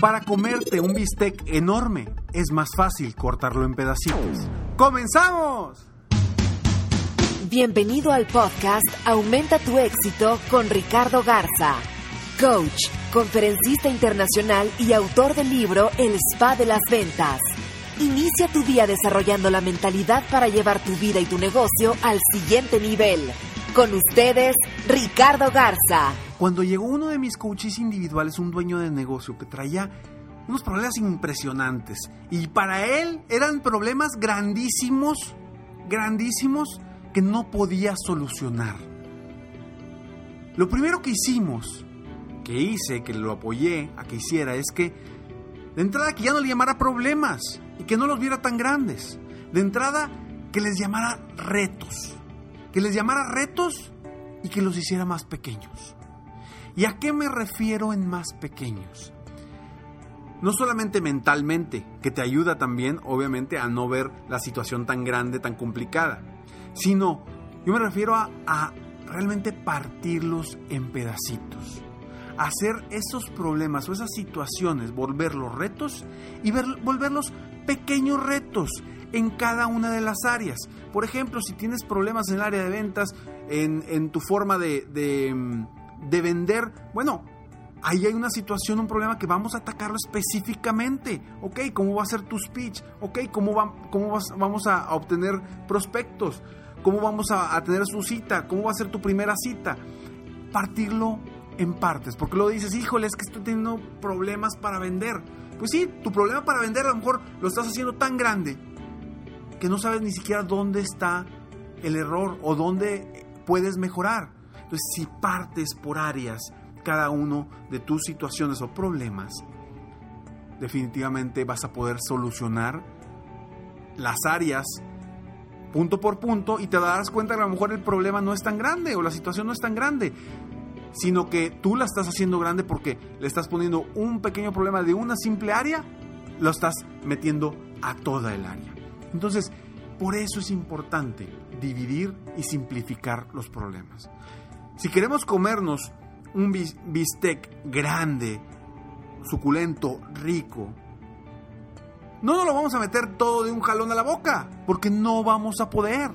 Para comerte un bistec enorme es más fácil cortarlo en pedacitos. ¡Comenzamos! Bienvenido al podcast Aumenta tu éxito con Ricardo Garza, coach, conferencista internacional y autor del libro El Spa de las Ventas. Inicia tu día desarrollando la mentalidad para llevar tu vida y tu negocio al siguiente nivel. Con ustedes, Ricardo Garza. Cuando llegó uno de mis coaches individuales, un dueño de negocio que traía unos problemas impresionantes y para él eran problemas grandísimos, grandísimos que no podía solucionar. Lo primero que hicimos, que hice, que lo apoyé a que hiciera, es que de entrada que ya no le llamara problemas y que no los viera tan grandes. De entrada que les llamara retos. Que les llamara retos y que los hiciera más pequeños. ¿Y a qué me refiero en más pequeños? No solamente mentalmente, que te ayuda también, obviamente, a no ver la situación tan grande, tan complicada, sino yo me refiero a, realmente partirlos en pedacitos. Hacer esos problemas o esas situaciones, volverlos retos y ver, volverlos pequeños retos en cada una de las áreas. Por ejemplo, si tienes problemas en el área de ventas, en, tu forma de, de, de vender, bueno, ahí hay una situación, un problema que vamos a atacarlo específicamente. Ok, ¿cómo va a ser tu speech? Ok, ¿cómo, va, cómo vas, vamos a, obtener prospectos? ¿Cómo vamos a, a, tener su cita? ¿Cómo va a ser tu primera cita? Partirlo en partes, porque luego dices, híjole, es que estoy teniendo problemas para vender. Pues sí, tu problema para vender a lo mejor lo estás haciendo tan grande que no sabes ni siquiera dónde está el error o dónde puedes mejorar. Entonces, si partes por áreas cada uno de tus situaciones o problemas, definitivamente vas a poder solucionar las áreas punto por punto y te darás cuenta que a lo mejor el problema no es tan grande o la situación no es tan grande, sino que tú la estás haciendo grande porque le estás poniendo un pequeño problema de una simple área, lo estás metiendo a toda el área. Entonces, por eso es importante dividir y simplificar los problemas. Si queremos comernos un bistec grande, suculento, rico, no nos lo vamos a meter todo de un jalón a la boca, porque no vamos a poder,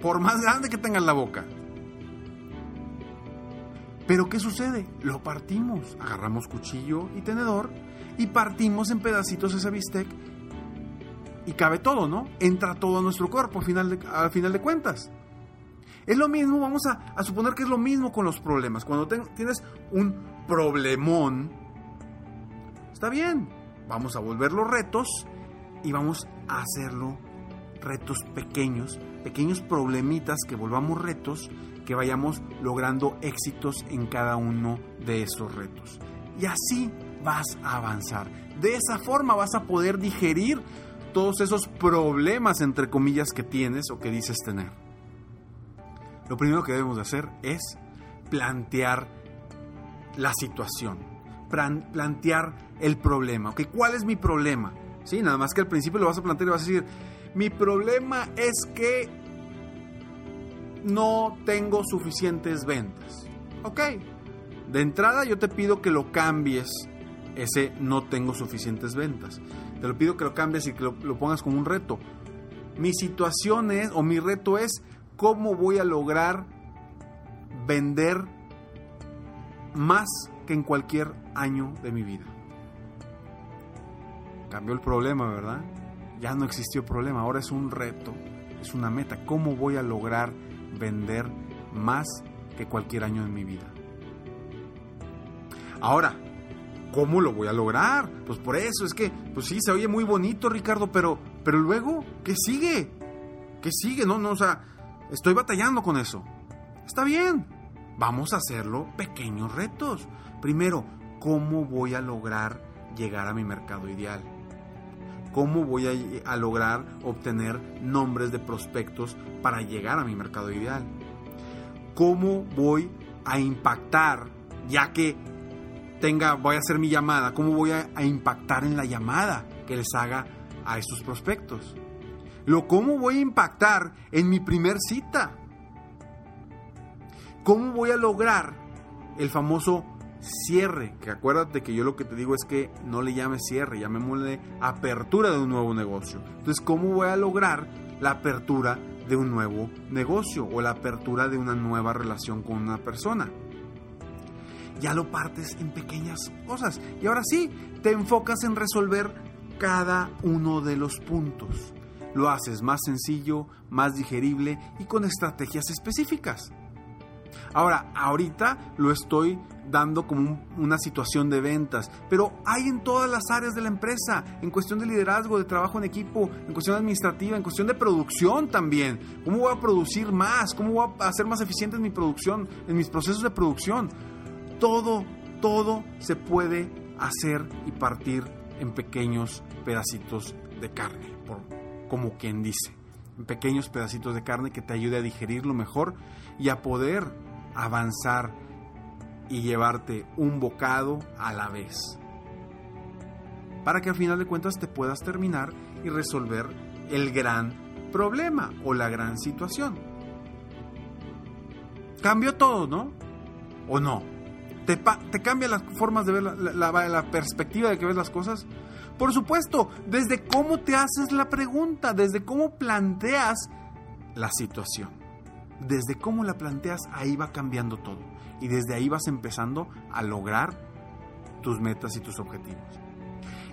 por más grande que tenga la boca. Pero ¿qué sucede? Lo partimos, agarramos cuchillo y tenedor y partimos en pedacitos ese bistec y cabe todo, ¿no? Entra todo a nuestro cuerpo al final de, al final de cuentas. Es lo mismo, vamos a, suponer que es lo mismo con los problemas. Cuando tienes un problemón, está bien, vamos a volverlo retos y vamos a hacerlo retos pequeños, pequeños problemitas que volvamos retos, que vayamos logrando éxitos en cada uno de esos retos. Y así vas a avanzar. De esa forma vas a poder digerir todos esos problemas, entre comillas, que tienes o que dices tener. Lo primero que debemos de hacer es plantear la situación, plantear el problema. ¿Okay? ¿Cuál es mi problema? Sí, nada más que al principio lo vas a plantear y vas a decir, mi problema es que no tengo suficientes ventas. Ok, de entrada yo te pido que lo cambies, ese no tengo suficientes ventas. Te lo pido que lo cambies y que lo, lo pongas como un reto. Mi situación es, o mi reto es, cómo voy a lograr vender más que en cualquier año de mi vida. cambió el problema, ¿verdad? Ya no existió problema, ahora es un reto, es una meta. ¿Cómo voy a lograr vender más que cualquier año en mi vida? Ahora, ¿cómo lo voy a lograr? Pues por eso es que, pues sí, se oye muy bonito, Ricardo, pero, pero luego, ¿qué sigue? ¿Qué sigue? No, no, o sea, estoy batallando con eso. Está bien, vamos a hacerlo pequeños retos. Primero, ¿cómo voy a lograr llegar a mi mercado ideal? ¿Cómo voy a, lograr obtener nombres de prospectos para llegar a mi mercado ideal? ¿Cómo voy a impactar, ya que tenga, voy a hacer mi llamada, cómo voy a, a impactar en la llamada que les haga a estos prospectos? Lo cómo voy a impactar en mi primer cita. ¿Cómo voy a lograr el famoso cierre? Que acuérdate que yo lo que te digo es que no le llames cierre, llamémosle apertura de un nuevo negocio. Entonces, ¿cómo voy a lograr la apertura de un nuevo negocio o la apertura de una nueva relación con una persona? Ya lo partes en pequeñas cosas. Y ahora sí, te enfocas en resolver cada uno de los puntos. Lo haces más sencillo, más digerible y con estrategias específicas. Ahora, ahorita lo estoy dando como un, una situación de ventas, pero hay en todas las áreas de la empresa, en cuestión de liderazgo, de trabajo en equipo, en cuestión administrativa, en cuestión de producción también. ¿Cómo voy a producir más? ¿Cómo voy a hacer más eficiente en mi producción, en mis procesos de producción? Todo, todo se puede hacer y partir en pequeños pedacitos de carne, por, como quien dice, en pequeños pedacitos de carne que te ayude a digerirlo mejor y a poder avanzar y llevarte un bocado a la vez. Para que al final de cuentas te puedas terminar y resolver el gran problema o la gran situación. Cambió todo, ¿no? ¿O no? ¿Te, te cambia las formas de ver la, la, la perspectiva de que ves las cosas? Por supuesto, desde cómo te haces la pregunta, desde cómo planteas la situación. Desde cómo la planteas, ahí va cambiando todo. Y desde ahí vas empezando a lograr tus metas y tus objetivos.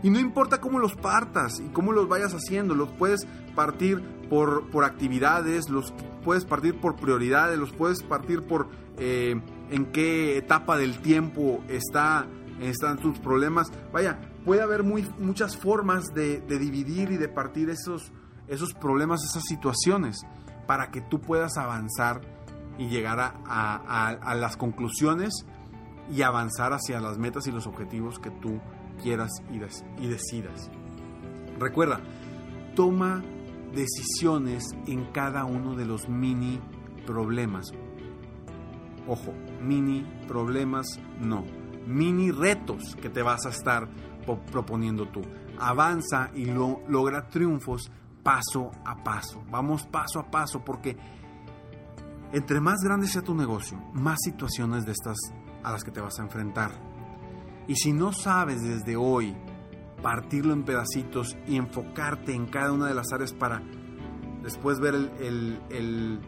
Y no importa cómo los partas y cómo los vayas haciendo, los puedes partir por, por actividades, los puedes partir por prioridades, los puedes partir por eh, en qué etapa del tiempo está, están tus problemas. Vaya, puede haber muchas formas de, dividir y de partir esos, problemas, esas situaciones, para que tú puedas avanzar y llegar a, las conclusiones y avanzar hacia las metas y los objetivos que tú quieras y, y decidas. Recuerda, toma decisiones en cada uno de los mini problemas. Ojo, mini problemas no, mini retos que te vas a estar proponiendo tú. Avanza y lo, logra triunfos paso a paso. Vamos paso a paso porque entre más grande sea tu negocio, más situaciones de estas a las que te vas a enfrentar. Y si no sabes desde hoy partirlo en pedacitos y enfocarte en cada una de las áreas para después ver el,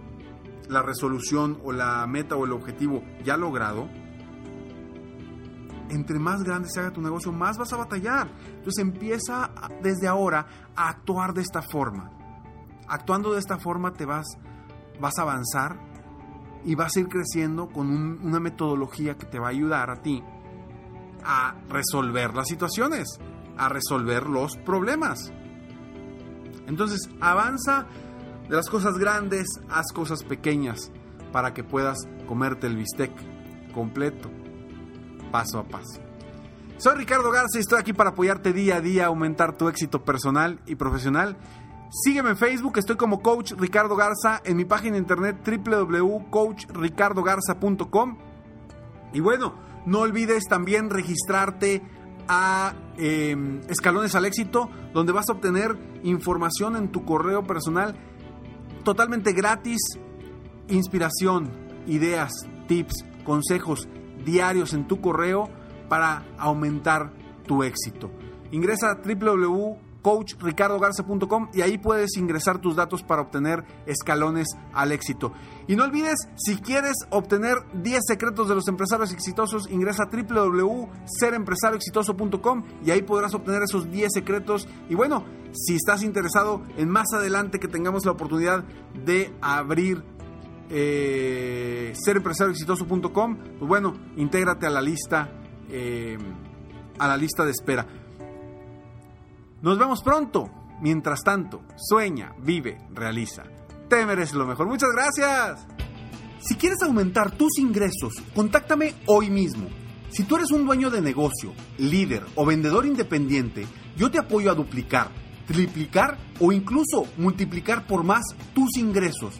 la resolución o la meta o el objetivo ya logrado, entre más grande se haga tu negocio, más vas a batallar. Entonces empieza desde ahora a actuar de esta forma. Actuando de esta forma te vas, vas a avanzar y vas a ir creciendo con un, una metodología que te va a ayudar a ti a resolver las situaciones, a resolver los problemas. Entonces avanza de las cosas grandes, haz cosas pequeñas para que puedas comerte el bistec completo paso a paso. Soy Ricardo Garza y estoy aquí para apoyarte día a día aumentar tu éxito personal y profesional. Sígueme en Facebook, estoy como Coach Ricardo Garza, en mi página de internet www.coachricardogarza.com. Y bueno, no olvides también registrarte a eh, Escalones al Éxito, donde vas a obtener información en tu correo personal totalmente gratis, inspiración, ideas, tips, consejos diarios en tu correo para aumentar tu éxito. Ingresa a coachricardogarza.com y ahí puedes ingresar tus datos para obtener escalones al éxito. Y no olvides, si quieres obtener 10 secretos de los empresarios exitosos, ingresa a www.serempresarioexitoso.com y ahí podrás obtener esos 10 secretos. Y bueno, si estás interesado en más adelante que tengamos la oportunidad de abrir eh, serempresarioexitoso.com, pues bueno, intégrate a la lista eh, a la lista de espera. Nos vemos pronto. Mientras tanto, sueña, vive, realiza. Te mereces lo mejor. Muchas gracias. Si quieres aumentar tus ingresos, contáctame hoy mismo. Si tú eres un dueño de negocio, líder o vendedor independiente, yo te apoyo a duplicar, triplicar o incluso multiplicar por más tus ingresos.